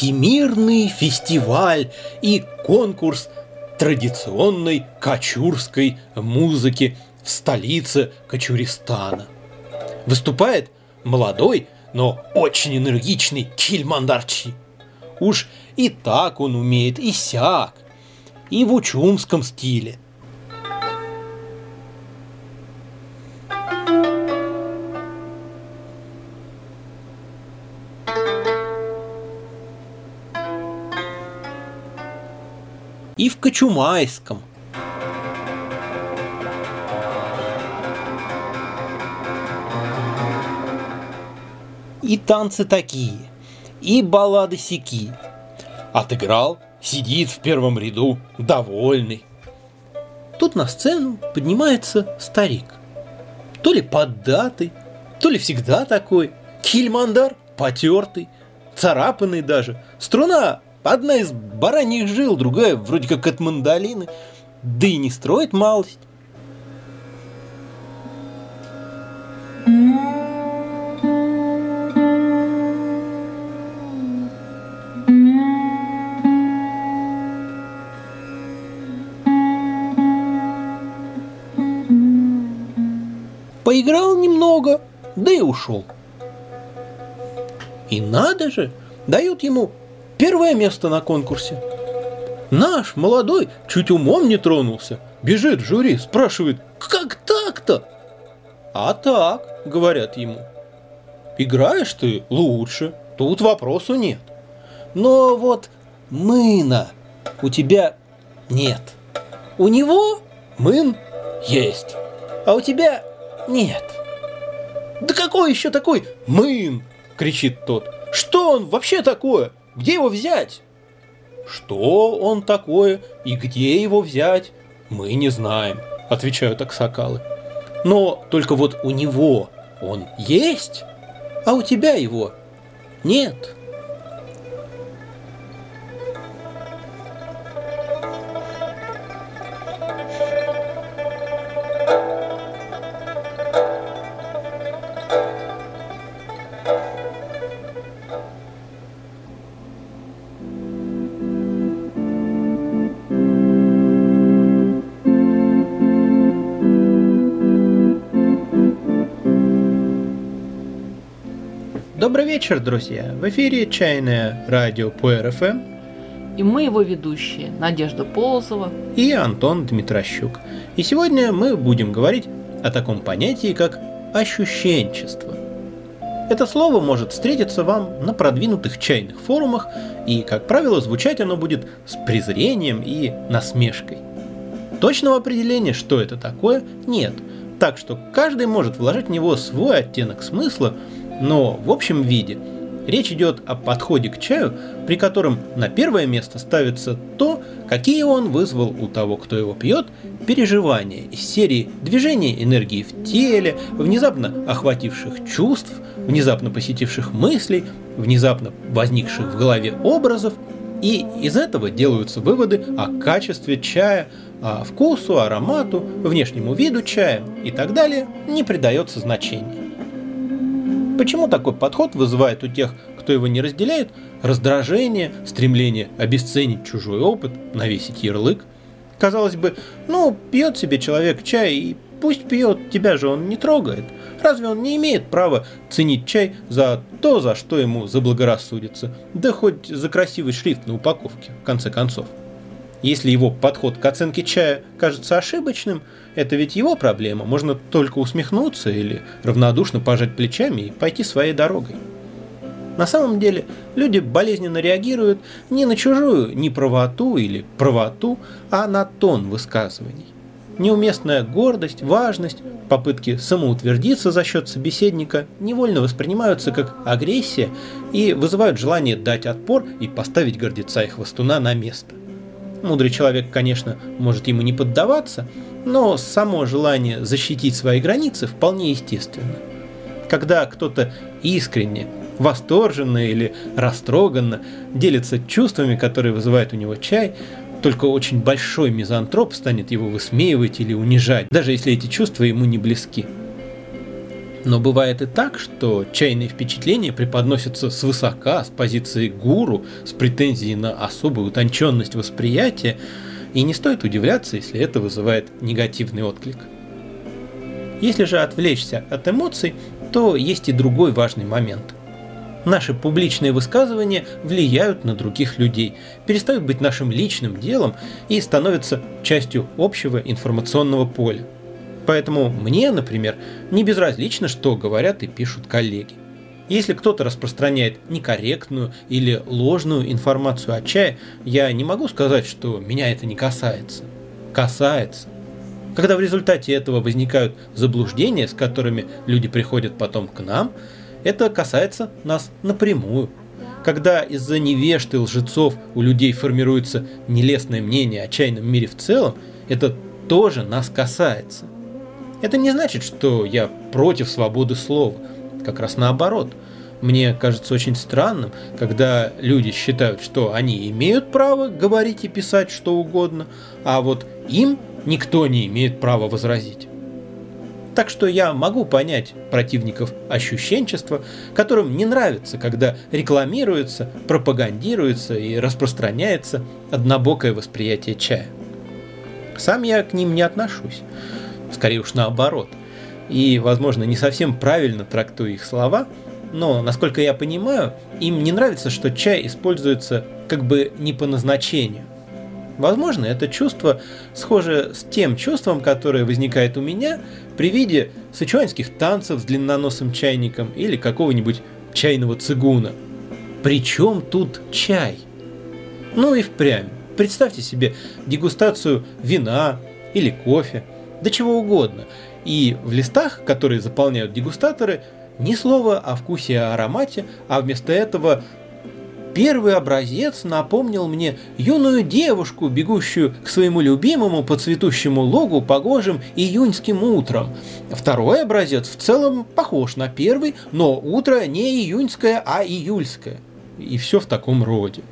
всемирный фестиваль и конкурс традиционной кочурской музыки в столице Кочуристана. Выступает молодой, но очень энергичный Кильмандарчи. Уж и так он умеет, и сяк, и в учумском стиле – в Кочумайском. И танцы такие, и баллады сики. Отыграл, сидит в первом ряду, довольный. Тут на сцену поднимается старик. То ли поддатый, то ли всегда такой. Кильмандар потертый, царапанный даже. Струна Одна из бараньих жил, другая вроде как от мандолины. Да и не строит малость. Поиграл немного, да и ушел. И надо же, дают ему Первое место на конкурсе. Наш, молодой, чуть умом не тронулся. Бежит в жюри, спрашивает, как так-то? А так, говорят ему. Играешь ты лучше, тут вопросу нет. Но вот мына у тебя нет. У него мын есть, а у тебя нет. Да какой еще такой мын? кричит тот. Что он вообще такое? Где его взять? Что он такое и где его взять, мы не знаем, отвечают аксакалы. Но только вот у него он есть, а у тебя его нет. Вечер, друзья! В эфире «Чайное радио» по РФМ. И мы его ведущие Надежда Полозова и Антон Дмитрощук. И сегодня мы будем говорить о таком понятии, как ощущенчество. Это слово может встретиться вам на продвинутых чайных форумах, и, как правило, звучать оно будет с презрением и насмешкой. Точного определения, что это такое, нет, так что каждый может вложить в него свой оттенок смысла – но в общем виде речь идет о подходе к чаю, при котором на первое место ставится то, какие он вызвал у того, кто его пьет, переживания из серии движения энергии в теле, внезапно охвативших чувств, внезапно посетивших мыслей, внезапно возникших в голове образов, и из этого делаются выводы о качестве чая, о вкусу, аромату, внешнему виду чая и так далее не придается значения. Почему такой подход вызывает у тех, кто его не разделяет, раздражение, стремление обесценить чужой опыт, навесить ярлык? Казалось бы, ну, пьет себе человек чай и пусть пьет, тебя же он не трогает. Разве он не имеет права ценить чай за то, за что ему заблагорассудится? Да хоть за красивый шрифт на упаковке, в конце концов. Если его подход к оценке чая кажется ошибочным, это ведь его проблема. Можно только усмехнуться или равнодушно пожать плечами и пойти своей дорогой. На самом деле люди болезненно реагируют не на чужую неправоту или правоту, а на тон высказываний. Неуместная гордость, важность, попытки самоутвердиться за счет собеседника невольно воспринимаются как агрессия и вызывают желание дать отпор и поставить гордеца и хвостуна на место. Мудрый человек, конечно, может ему не поддаваться, но само желание защитить свои границы вполне естественно. Когда кто-то искренне, восторженно или растроганно делится чувствами, которые вызывают у него чай, только очень большой мизантроп станет его высмеивать или унижать, даже если эти чувства ему не близки. Но бывает и так, что чайные впечатления преподносятся свысока, с позиции гуру, с претензией на особую утонченность восприятия, и не стоит удивляться, если это вызывает негативный отклик. Если же отвлечься от эмоций, то есть и другой важный момент. Наши публичные высказывания влияют на других людей, перестают быть нашим личным делом и становятся частью общего информационного поля. Поэтому мне, например, не безразлично, что говорят и пишут коллеги. Если кто-то распространяет некорректную или ложную информацию о чае, я не могу сказать, что меня это не касается. Касается. Когда в результате этого возникают заблуждения, с которыми люди приходят потом к нам, это касается нас напрямую. Когда из-за невежд и лжецов у людей формируется нелестное мнение о чайном мире в целом, это тоже нас касается. Это не значит, что я против свободы слова. Как раз наоборот. Мне кажется очень странным, когда люди считают, что они имеют право говорить и писать что угодно, а вот им никто не имеет права возразить. Так что я могу понять противников ощущенчества, которым не нравится, когда рекламируется, пропагандируется и распространяется однобокое восприятие чая. Сам я к ним не отношусь скорее уж наоборот. И, возможно, не совсем правильно трактую их слова, но, насколько я понимаю, им не нравится, что чай используется как бы не по назначению. Возможно, это чувство схоже с тем чувством, которое возникает у меня при виде сычуанских танцев с длинноносым чайником или какого-нибудь чайного цигуна. Причем тут чай? Ну и впрямь. Представьте себе дегустацию вина или кофе – да чего угодно. И в листах, которые заполняют дегустаторы, ни слова о вкусе и аромате, а вместо этого Первый образец напомнил мне юную девушку, бегущую к своему любимому по цветущему логу погожим июньским утром. Второй образец в целом похож на первый, но утро не июньское, а июльское. И все в таком роде.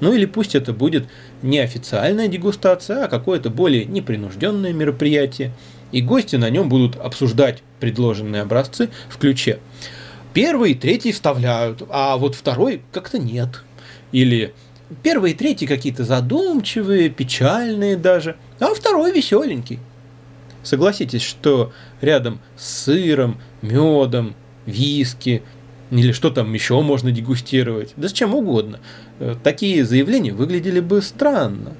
Ну или пусть это будет не официальная дегустация, а какое-то более непринужденное мероприятие. И гости на нем будут обсуждать предложенные образцы в ключе. Первый и третий вставляют, а вот второй как-то нет. Или первый и третий какие-то задумчивые, печальные даже, а второй веселенький. Согласитесь, что рядом с сыром, медом, виски или что там еще можно дегустировать, да с чем угодно. Э, такие заявления выглядели бы странно.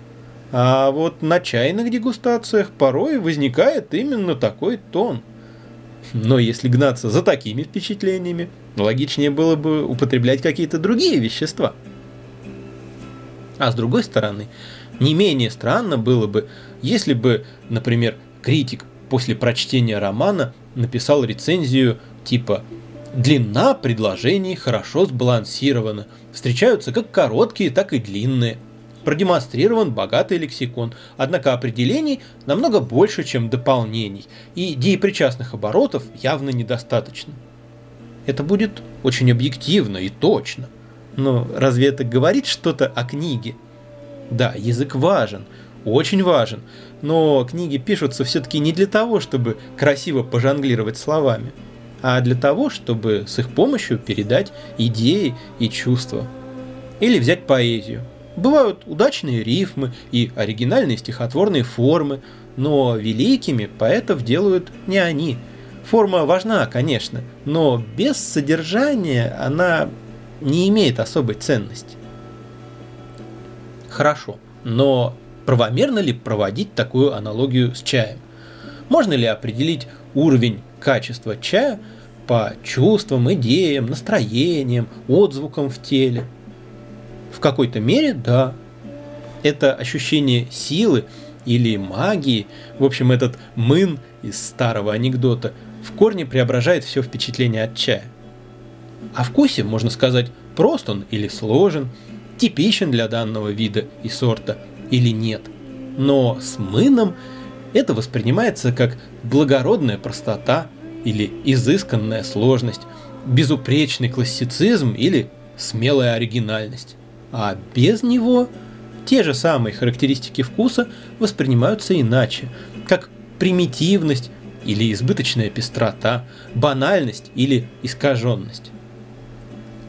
А вот на чайных дегустациях порой возникает именно такой тон. Но если гнаться за такими впечатлениями, логичнее было бы употреблять какие-то другие вещества. А с другой стороны, не менее странно было бы, если бы, например, критик после прочтения романа написал рецензию типа Длина предложений хорошо сбалансирована, встречаются как короткие, так и длинные. Продемонстрирован богатый лексикон, однако определений намного больше, чем дополнений, и деепричастных оборотов явно недостаточно. Это будет очень объективно и точно. Но разве это говорит что-то о книге? Да, язык важен, очень важен, но книги пишутся все-таки не для того, чтобы красиво пожонглировать словами – а для того, чтобы с их помощью передать идеи и чувства. Или взять поэзию. Бывают удачные рифмы и оригинальные стихотворные формы, но великими поэтов делают не они. Форма важна, конечно, но без содержания она не имеет особой ценности. Хорошо, но правомерно ли проводить такую аналогию с чаем? Можно ли определить уровень качества чая по чувствам, идеям, настроениям, отзвукам в теле. В какой-то мере, да. Это ощущение силы или магии, в общем, этот мын из старого анекдота, в корне преображает все впечатление от чая. О вкусе можно сказать, прост он или сложен, типичен для данного вида и сорта или нет. Но с мыном это воспринимается как благородная простота или изысканная сложность, безупречный классицизм или смелая оригинальность. А без него те же самые характеристики вкуса воспринимаются иначе, как примитивность или избыточная пестрота, банальность или искаженность.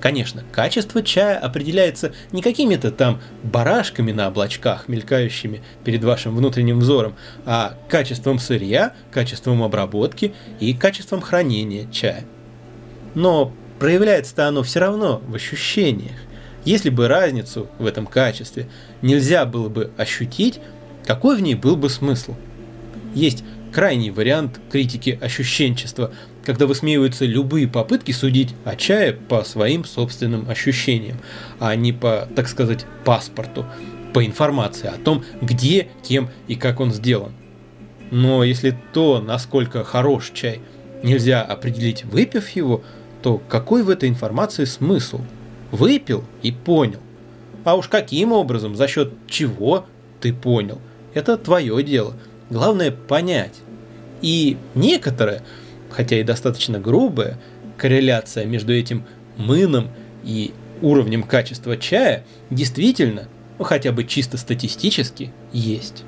Конечно, качество чая определяется не какими-то там барашками на облачках, мелькающими перед вашим внутренним взором, а качеством сырья, качеством обработки и качеством хранения чая. Но проявляется-то оно все равно в ощущениях. Если бы разницу в этом качестве нельзя было бы ощутить, какой в ней был бы смысл? Есть крайний вариант критики ощущенчества, когда высмеиваются любые попытки судить о чае по своим собственным ощущениям, а не по, так сказать, паспорту, по информации о том, где, кем и как он сделан. Но если то, насколько хорош чай, нельзя определить, выпив его, то какой в этой информации смысл? Выпил и понял. А уж каким образом, за счет чего ты понял, это твое дело – Главное понять. И некоторая, хотя и достаточно грубая, корреляция между этим мыном и уровнем качества чая действительно, ну хотя бы чисто статистически, есть.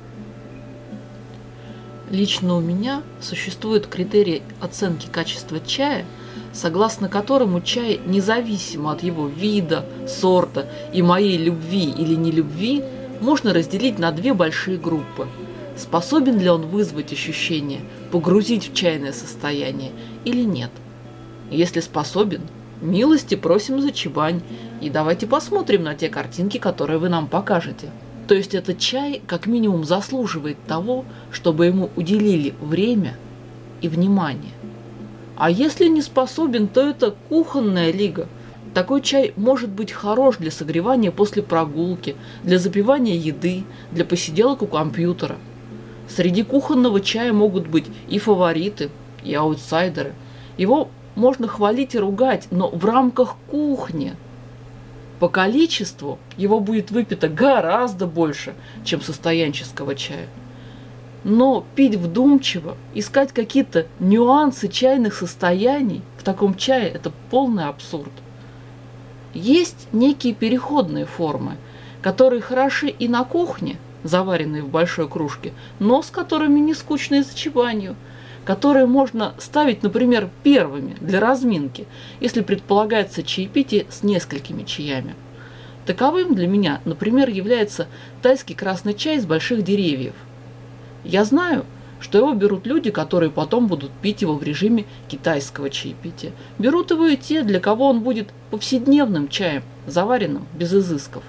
Лично у меня существует критерий оценки качества чая, согласно которому чай, независимо от его вида, сорта и моей любви или нелюбви, можно разделить на две большие группы – Способен ли он вызвать ощущение, погрузить в чайное состояние или нет? Если способен, милости просим за чебань, и давайте посмотрим на те картинки, которые вы нам покажете. То есть этот чай как минимум заслуживает того, чтобы ему уделили время и внимание. А если не способен, то это кухонная лига. Такой чай может быть хорош для согревания после прогулки, для запивания еды, для посиделок у компьютера – Среди кухонного чая могут быть и фавориты, и аутсайдеры. Его можно хвалить и ругать, но в рамках кухни. По количеству его будет выпито гораздо больше, чем состоянческого чая. Но пить вдумчиво, искать какие-то нюансы чайных состояний в таком чае – это полный абсурд. Есть некие переходные формы, которые хороши и на кухне – заваренные в большой кружке, но с которыми не скучно и зачеванию, которые можно ставить, например, первыми для разминки, если предполагается чаепитие с несколькими чаями. Таковым для меня, например, является тайский красный чай из больших деревьев. Я знаю, что его берут люди, которые потом будут пить его в режиме китайского чаепития. Берут его и те, для кого он будет повседневным чаем, заваренным без изысков.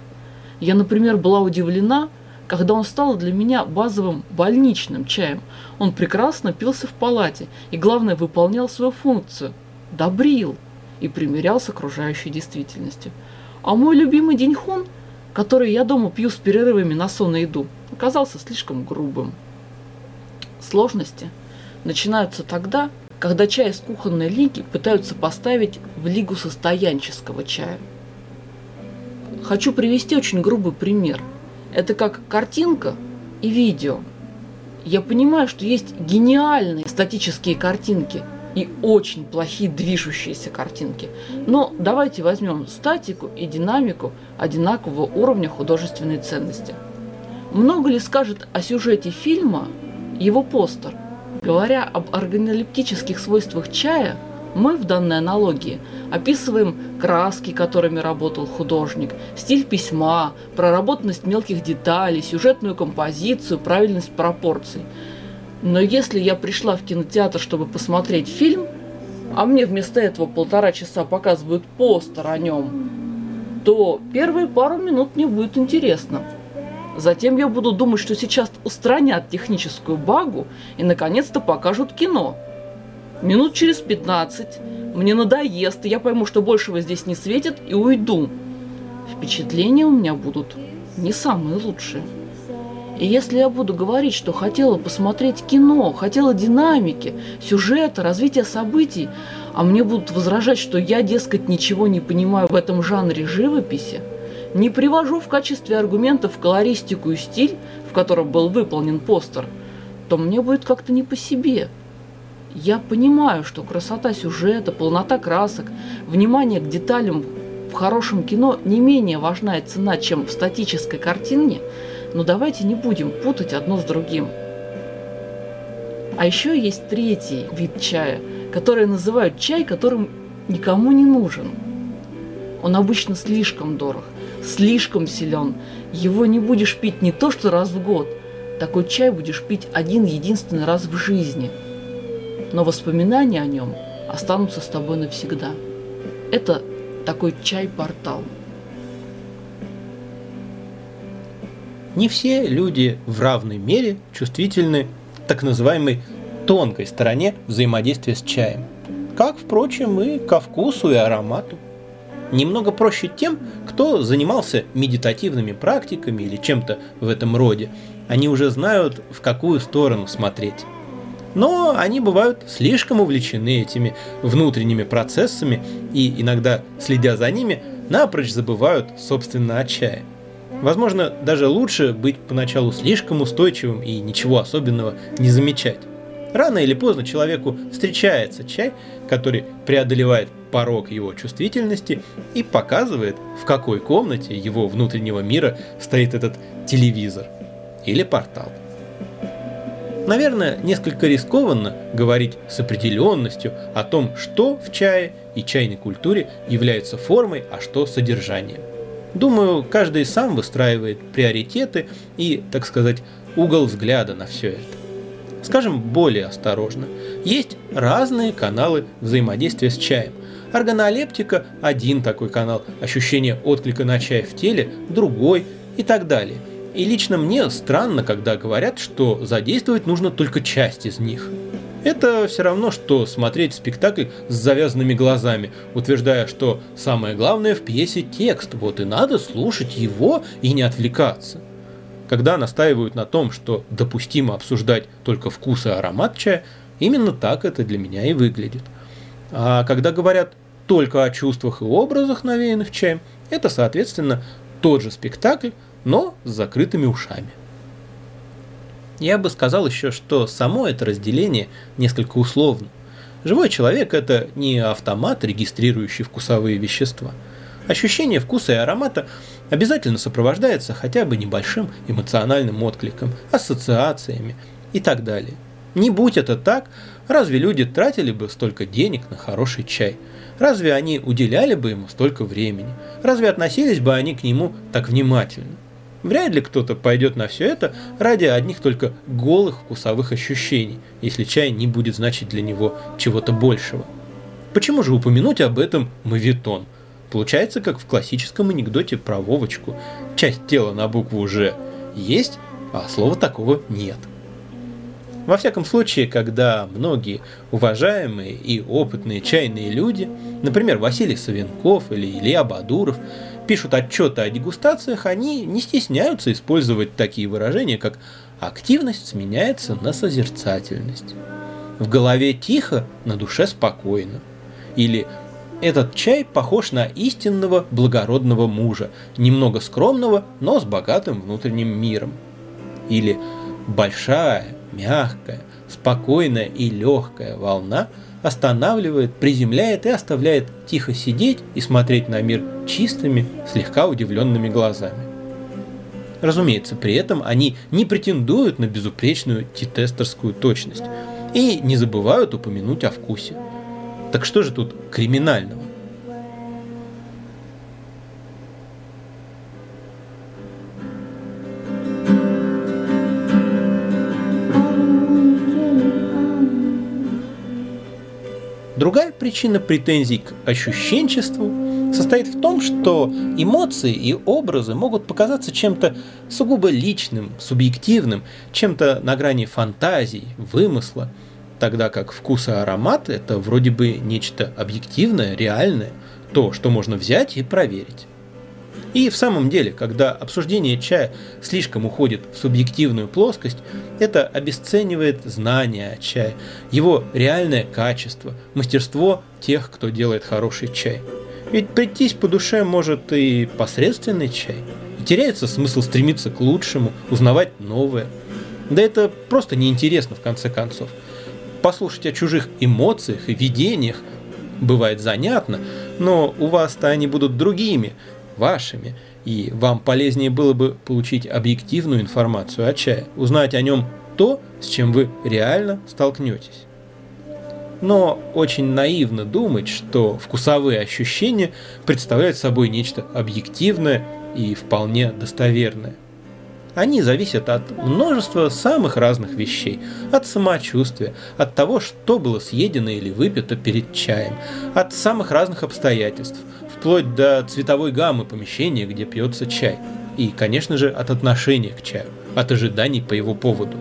Я, например, была удивлена, когда он стал для меня базовым больничным чаем. Он прекрасно пился в палате и, главное, выполнял свою функцию – добрил и примирял с окружающей действительностью. А мой любимый деньхун, который я дома пью с перерывами на сон и еду, оказался слишком грубым. Сложности начинаются тогда, когда чай из кухонной лиги пытаются поставить в лигу состоянческого чая. Хочу привести очень грубый пример – это как картинка и видео. Я понимаю, что есть гениальные статические картинки и очень плохие движущиеся картинки. Но давайте возьмем статику и динамику одинакового уровня художественной ценности. Много ли скажет о сюжете фильма его постер? Говоря об органолептических свойствах чая, мы в данной аналогии описываем краски, которыми работал художник, стиль письма, проработанность мелких деталей, сюжетную композицию, правильность пропорций. Но если я пришла в кинотеатр, чтобы посмотреть фильм, а мне вместо этого полтора часа показывают постер о нем, то первые пару минут мне будет интересно. Затем я буду думать, что сейчас устранят техническую багу и наконец-то покажут кино – Минут через 15 мне надоест, и я пойму, что большего здесь не светит, и уйду. Впечатления у меня будут не самые лучшие. И если я буду говорить, что хотела посмотреть кино, хотела динамики, сюжета, развития событий, а мне будут возражать, что я, дескать, ничего не понимаю в этом жанре живописи, не привожу в качестве аргументов колористику и стиль, в котором был выполнен постер, то мне будет как-то не по себе – я понимаю, что красота сюжета, полнота красок, внимание к деталям в хорошем кино не менее важна и цена, чем в статической картине, но давайте не будем путать одно с другим. А еще есть третий вид чая, который называют чай, которым никому не нужен. Он обычно слишком дорог, слишком силен. Его не будешь пить не то что раз в год. Такой чай будешь пить один единственный раз в жизни. Но воспоминания о нем останутся с тобой навсегда. Это такой чай-портал. Не все люди в равной мере чувствительны так называемой тонкой стороне взаимодействия с чаем, как, впрочем, и ко вкусу и аромату. Немного проще тем, кто занимался медитативными практиками или чем-то в этом роде. Они уже знают, в какую сторону смотреть. Но они бывают слишком увлечены этими внутренними процессами и иногда, следя за ними, напрочь забывают, собственно, о чае. Возможно, даже лучше быть поначалу слишком устойчивым и ничего особенного не замечать. Рано или поздно человеку встречается чай, который преодолевает порог его чувствительности и показывает, в какой комнате его внутреннего мира стоит этот телевизор или портал. Наверное, несколько рискованно говорить с определенностью о том, что в чае и чайной культуре является формой, а что содержанием. Думаю, каждый сам выстраивает приоритеты и, так сказать, угол взгляда на все это скажем, более осторожно. Есть разные каналы взаимодействия с чаем. Органолептика – один такой канал, ощущение отклика на чай в теле – другой и так далее. И лично мне странно, когда говорят, что задействовать нужно только часть из них. Это все равно, что смотреть спектакль с завязанными глазами, утверждая, что самое главное в пьесе текст, вот и надо слушать его и не отвлекаться. Когда настаивают на том, что допустимо обсуждать только вкус и аромат чая, именно так это для меня и выглядит. А когда говорят только о чувствах и образах, навеянных чаем, это, соответственно, тот же спектакль, но с закрытыми ушами. Я бы сказал еще, что само это разделение несколько условно. Живой человек – это не автомат, регистрирующий вкусовые вещества. Ощущение вкуса и аромата – обязательно сопровождается хотя бы небольшим эмоциональным откликом, ассоциациями и так далее. Не будь это так, разве люди тратили бы столько денег на хороший чай? Разве они уделяли бы ему столько времени? Разве относились бы они к нему так внимательно? Вряд ли кто-то пойдет на все это ради одних только голых вкусовых ощущений, если чай не будет значить для него чего-то большего. Почему же упомянуть об этом мавитон – Получается, как в классическом анекдоте про Вовочку. Часть тела на букву «Ж» есть, а слова такого нет. Во всяком случае, когда многие уважаемые и опытные чайные люди, например, Василий Савенков или Илья Бадуров, пишут отчеты о дегустациях, они не стесняются использовать такие выражения, как «активность сменяется на созерцательность», «в голове тихо, на душе спокойно» или этот чай похож на истинного благородного мужа, немного скромного, но с богатым внутренним миром. Или большая, мягкая, спокойная и легкая волна останавливает, приземляет и оставляет тихо сидеть и смотреть на мир чистыми, слегка удивленными глазами. Разумеется, при этом они не претендуют на безупречную титестерскую точность и не забывают упомянуть о вкусе. Так что же тут криминального? Другая причина претензий к ощущенчеству состоит в том, что эмоции и образы могут показаться чем-то сугубо личным, субъективным, чем-то на грани фантазий, вымысла – тогда как вкус и аромат – это вроде бы нечто объективное, реальное, то, что можно взять и проверить. И в самом деле, когда обсуждение чая слишком уходит в субъективную плоскость, это обесценивает знание о чае, его реальное качество, мастерство тех, кто делает хороший чай. Ведь прийтись по душе может и посредственный чай. И теряется смысл стремиться к лучшему, узнавать новое. Да это просто неинтересно в конце концов послушать о чужих эмоциях и видениях бывает занятно, но у вас-то они будут другими, вашими, и вам полезнее было бы получить объективную информацию о чае, узнать о нем то, с чем вы реально столкнетесь. Но очень наивно думать, что вкусовые ощущения представляют собой нечто объективное и вполне достоверное. Они зависят от множества самых разных вещей. От самочувствия, от того, что было съедено или выпито перед чаем, от самых разных обстоятельств, вплоть до цветовой гаммы помещения, где пьется чай. И, конечно же, от отношения к чаю, от ожиданий по его поводу.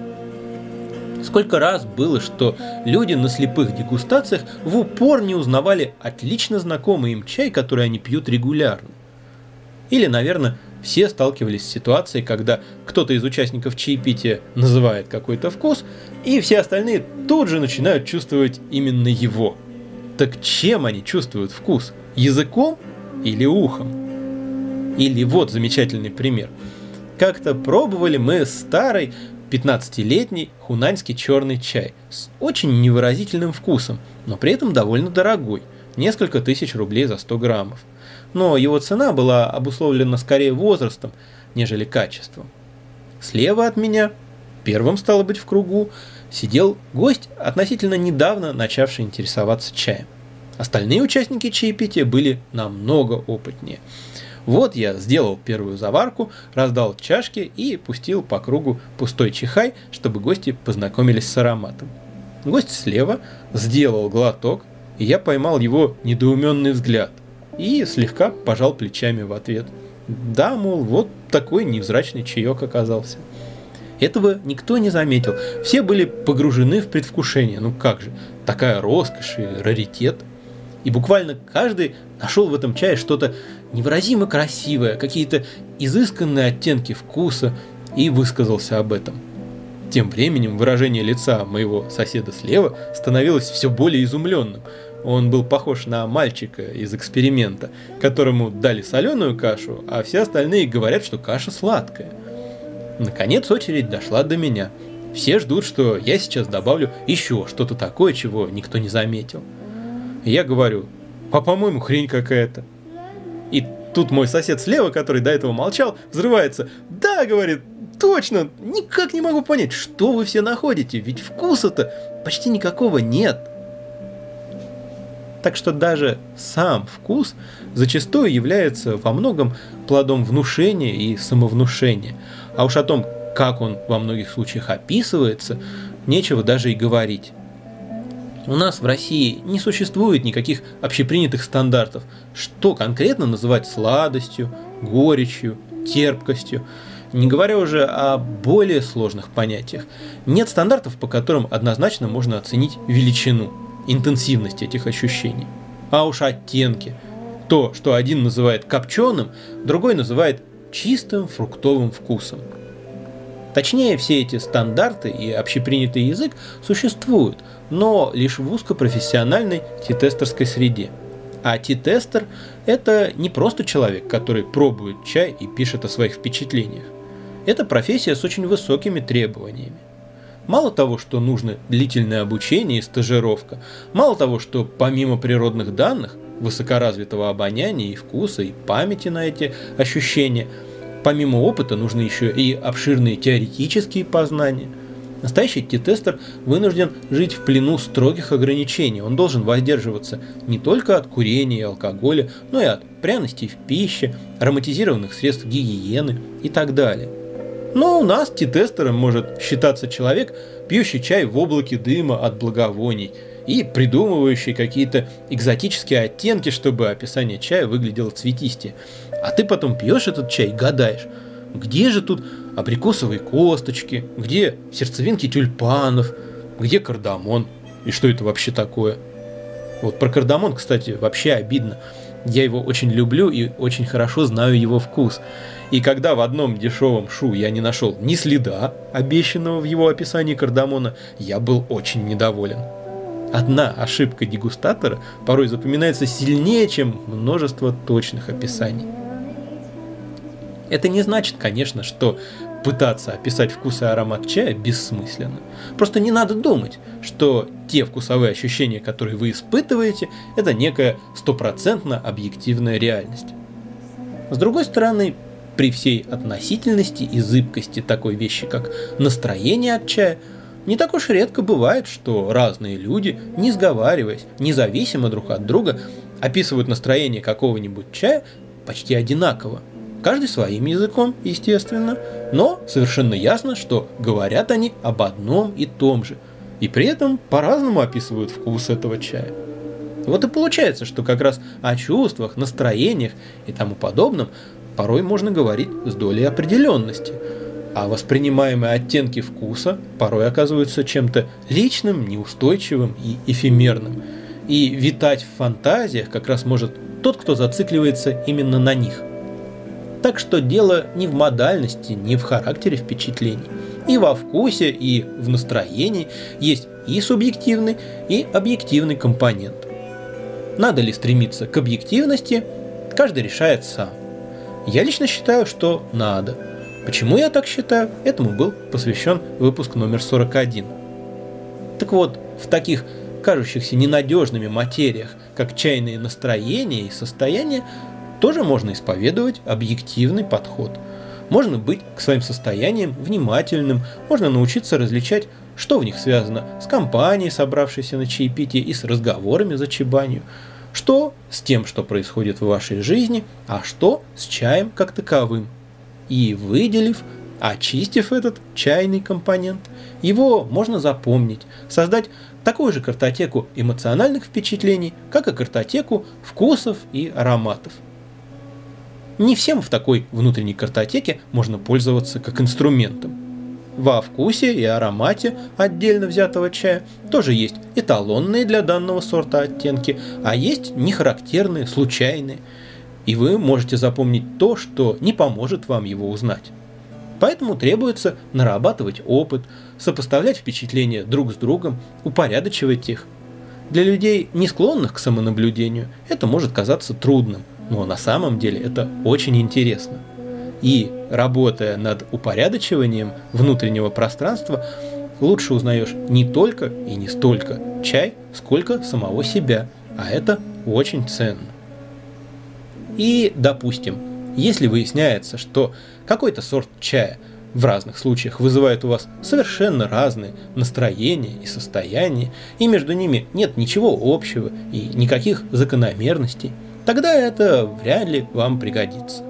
Сколько раз было, что люди на слепых дегустациях в упор не узнавали отлично знакомый им чай, который они пьют регулярно. Или, наверное, все сталкивались с ситуацией, когда кто-то из участников чаепития называет какой-то вкус, и все остальные тут же начинают чувствовать именно его. Так чем они чувствуют вкус? Языком или ухом? Или вот замечательный пример. Как-то пробовали мы старый 15-летний хунаньский черный чай с очень невыразительным вкусом, но при этом довольно дорогой – несколько тысяч рублей за 100 граммов – но его цена была обусловлена скорее возрастом, нежели качеством. Слева от меня, первым стало быть в кругу, сидел гость, относительно недавно начавший интересоваться чаем. Остальные участники чаепития были намного опытнее. Вот я сделал первую заварку, раздал чашки и пустил по кругу пустой чихай, чтобы гости познакомились с ароматом. Гость слева сделал глоток, и я поймал его недоуменный взгляд и слегка пожал плечами в ответ. Да, мол, вот такой невзрачный чаек оказался. Этого никто не заметил. Все были погружены в предвкушение. Ну как же, такая роскошь и раритет. И буквально каждый нашел в этом чае что-то невыразимо красивое, какие-то изысканные оттенки вкуса и высказался об этом. Тем временем выражение лица моего соседа слева становилось все более изумленным – он был похож на мальчика из эксперимента, которому дали соленую кашу, а все остальные говорят, что каша сладкая. Наконец очередь дошла до меня. Все ждут, что я сейчас добавлю еще что-то такое, чего никто не заметил. я говорю, а по-моему хрень какая-то. Тут мой сосед слева, который до этого молчал, взрывается. Да, говорит, точно, никак не могу понять, что вы все находите, ведь вкуса-то почти никакого нет. Так что даже сам вкус зачастую является во многом плодом внушения и самовнушения. А уж о том, как он во многих случаях описывается, нечего даже и говорить. У нас в России не существует никаких общепринятых стандартов, что конкретно называть сладостью, горечью, терпкостью, не говоря уже о более сложных понятиях. Нет стандартов, по которым однозначно можно оценить величину – интенсивность этих ощущений. А уж оттенки. То, что один называет копченым, другой называет чистым фруктовым вкусом. Точнее, все эти стандарты и общепринятый язык существуют, но лишь в узкопрофессиональной тетестерской среде. А тетестер – это не просто человек, который пробует чай и пишет о своих впечатлениях. Это профессия с очень высокими требованиями. Мало того, что нужно длительное обучение и стажировка, мало того, что помимо природных данных, высокоразвитого обоняния и вкуса, и памяти на эти ощущения, помимо опыта нужны еще и обширные теоретические познания. Настоящий тестер вынужден жить в плену строгих ограничений. Он должен воздерживаться не только от курения и алкоголя, но и от пряностей в пище, ароматизированных средств гигиены и так далее. Но у нас тетестером может считаться человек, пьющий чай в облаке дыма от благовоний и придумывающий какие-то экзотические оттенки, чтобы описание чая выглядело цветистее. А ты потом пьешь этот чай и гадаешь, где же тут абрикосовые косточки, где сердцевинки тюльпанов, где кардамон и что это вообще такое. Вот про кардамон, кстати, вообще обидно. Я его очень люблю и очень хорошо знаю его вкус. И когда в одном дешевом шу я не нашел ни следа, обещанного в его описании кардамона, я был очень недоволен. Одна ошибка дегустатора порой запоминается сильнее, чем множество точных описаний. Это не значит, конечно, что пытаться описать вкус и аромат чая бессмысленно. Просто не надо думать, что те вкусовые ощущения, которые вы испытываете, это некая стопроцентно объективная реальность. С другой стороны, при всей относительности и зыбкости такой вещи, как настроение от чая, не так уж редко бывает, что разные люди, не сговариваясь, независимо друг от друга, описывают настроение какого-нибудь чая почти одинаково. Каждый своим языком, естественно, но совершенно ясно, что говорят они об одном и том же, и при этом по-разному описывают вкус этого чая. Вот и получается, что как раз о чувствах, настроениях и тому подобном порой можно говорить с долей определенности, а воспринимаемые оттенки вкуса порой оказываются чем-то личным, неустойчивым и эфемерным. И витать в фантазиях как раз может тот, кто зацикливается именно на них. Так что дело не в модальности, не в характере впечатлений. И во вкусе, и в настроении есть и субъективный, и объективный компонент. Надо ли стремиться к объективности, каждый решает сам. Я лично считаю, что надо. Почему я так считаю, этому был посвящен выпуск номер 41. Так вот, в таких кажущихся ненадежными материях, как чайные настроения и состояния, тоже можно исповедовать объективный подход. Можно быть к своим состояниям внимательным, можно научиться различать, что в них связано с компанией, собравшейся на чаепитие, и с разговорами за чебанью – что с тем, что происходит в вашей жизни, а что с чаем как таковым. И выделив, очистив этот чайный компонент, его можно запомнить, создать такую же картотеку эмоциональных впечатлений, как и картотеку вкусов и ароматов. Не всем в такой внутренней картотеке можно пользоваться как инструментом. Во вкусе и аромате отдельно взятого чая тоже есть эталонные для данного сорта оттенки, а есть нехарактерные, случайные. И вы можете запомнить то, что не поможет вам его узнать. Поэтому требуется нарабатывать опыт, сопоставлять впечатления друг с другом, упорядочивать их. Для людей, не склонных к самонаблюдению, это может казаться трудным, но на самом деле это очень интересно – и работая над упорядочиванием внутреннего пространства, лучше узнаешь не только и не столько чай, сколько самого себя, а это очень ценно. И, допустим, если выясняется, что какой-то сорт чая в разных случаях вызывает у вас совершенно разные настроения и состояния, и между ними нет ничего общего и никаких закономерностей, тогда это вряд ли вам пригодится.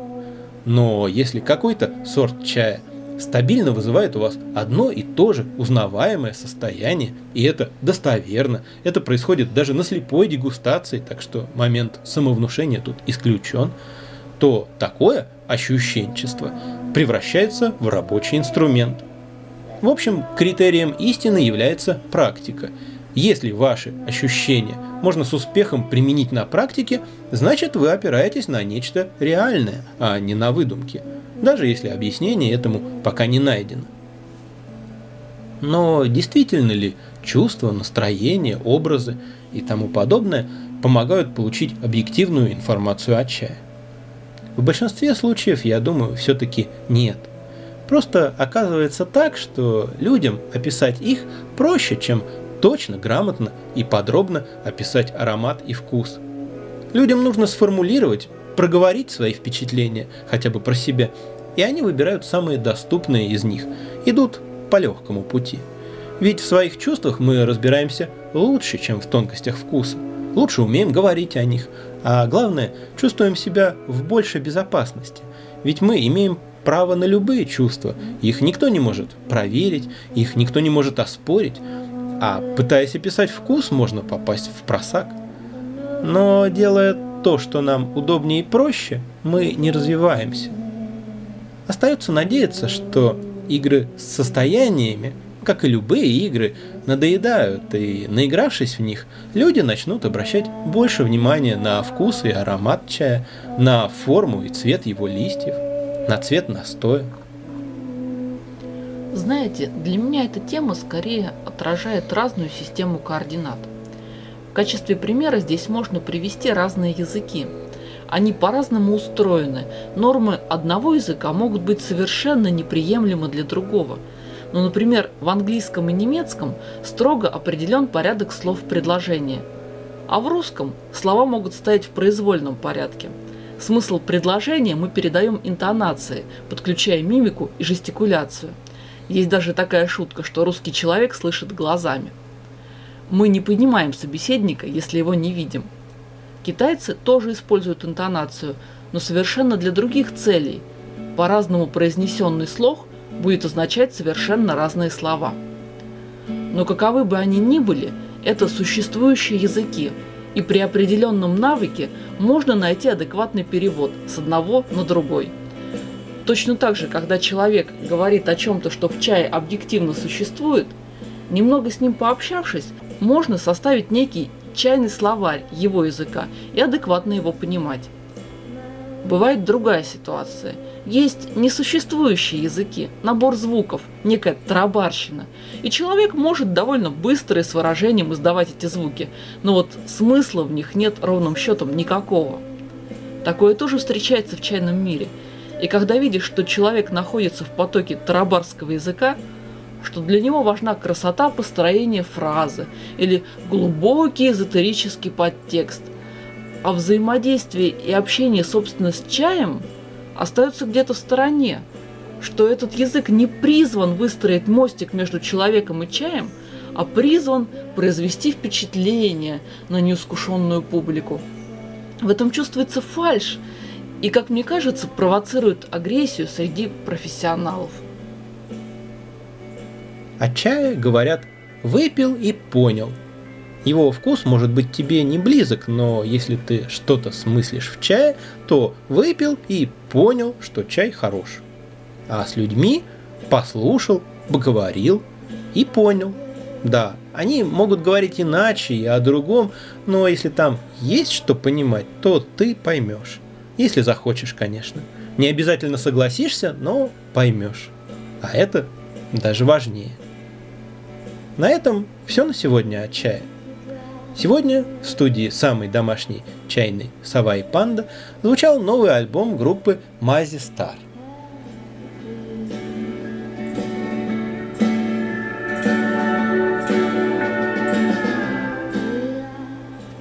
Но если какой-то сорт чая стабильно вызывает у вас одно и то же узнаваемое состояние, и это достоверно, это происходит даже на слепой дегустации, так что момент самовнушения тут исключен, то такое ощущенчество превращается в рабочий инструмент. В общем, критерием истины является практика – если ваши ощущения можно с успехом применить на практике, значит вы опираетесь на нечто реальное, а не на выдумки, даже если объяснение этому пока не найдено. Но действительно ли чувства, настроения, образы и тому подобное помогают получить объективную информацию о чае? В большинстве случаев, я думаю, все-таки нет. Просто оказывается так, что людям описать их проще, чем точно, грамотно и подробно описать аромат и вкус. Людям нужно сформулировать, проговорить свои впечатления, хотя бы про себя, и они выбирают самые доступные из них, идут по легкому пути. Ведь в своих чувствах мы разбираемся лучше, чем в тонкостях вкуса. Лучше умеем говорить о них, а главное, чувствуем себя в большей безопасности. Ведь мы имеем право на любые чувства, их никто не может проверить, их никто не может оспорить, а пытаясь описать вкус, можно попасть в просак. Но делая то, что нам удобнее и проще, мы не развиваемся. Остается надеяться, что игры с состояниями, как и любые игры, надоедают, и наигравшись в них, люди начнут обращать больше внимания на вкус и аромат чая, на форму и цвет его листьев, на цвет настоя. Знаете, для меня эта тема скорее отражает разную систему координат. В качестве примера здесь можно привести разные языки. Они по-разному устроены. Нормы одного языка могут быть совершенно неприемлемы для другого. Ну, например, в английском и немецком строго определен порядок слов предложения, а в русском слова могут стоять в произвольном порядке. Смысл предложения мы передаем интонацией, подключая мимику и жестикуляцию. Есть даже такая шутка, что русский человек слышит глазами. Мы не понимаем собеседника, если его не видим. Китайцы тоже используют интонацию, но совершенно для других целей. По-разному произнесенный слог будет означать совершенно разные слова. Но каковы бы они ни были, это существующие языки, и при определенном навыке можно найти адекватный перевод с одного на другой. Точно так же, когда человек говорит о чем-то, что в чае объективно существует, немного с ним пообщавшись, можно составить некий чайный словарь его языка и адекватно его понимать. Бывает другая ситуация. Есть несуществующие языки, набор звуков, некая тарабарщина. И человек может довольно быстро и с выражением издавать эти звуки, но вот смысла в них нет ровным счетом никакого. Такое тоже встречается в чайном мире. И когда видишь, что человек находится в потоке тарабарского языка, что для него важна красота построения фразы или глубокий эзотерический подтекст, а взаимодействие и общение, собственно, с чаем остаются где-то в стороне, что этот язык не призван выстроить мостик между человеком и чаем, а призван произвести впечатление на неискушенную публику. В этом чувствуется фальш и, как мне кажется, провоцирует агрессию среди профессионалов. О чае говорят «выпил и понял», его вкус может быть тебе не близок, но если ты что-то смыслишь в чае, то выпил и понял, что чай хорош. А с людьми послушал, поговорил и понял. Да, они могут говорить иначе и о другом, но если там есть что понимать, то ты поймешь. Если захочешь, конечно. Не обязательно согласишься, но поймешь. А это даже важнее. На этом все на сегодня от чая. Сегодня в студии самой домашней чайной «Сова и панда» звучал новый альбом группы Мази Стар.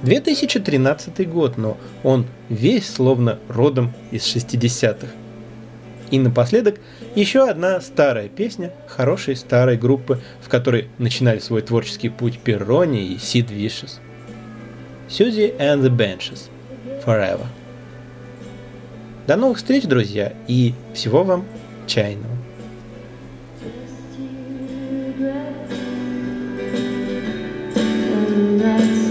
2013 год, но он весь словно родом из 60-х. И напоследок еще одна старая песня хорошей старой группы, в которой начинали свой творческий путь Перрони и Сид Вишес. Сьюзи and the Benches. Forever. До новых встреч, друзья, и всего вам чайного. Just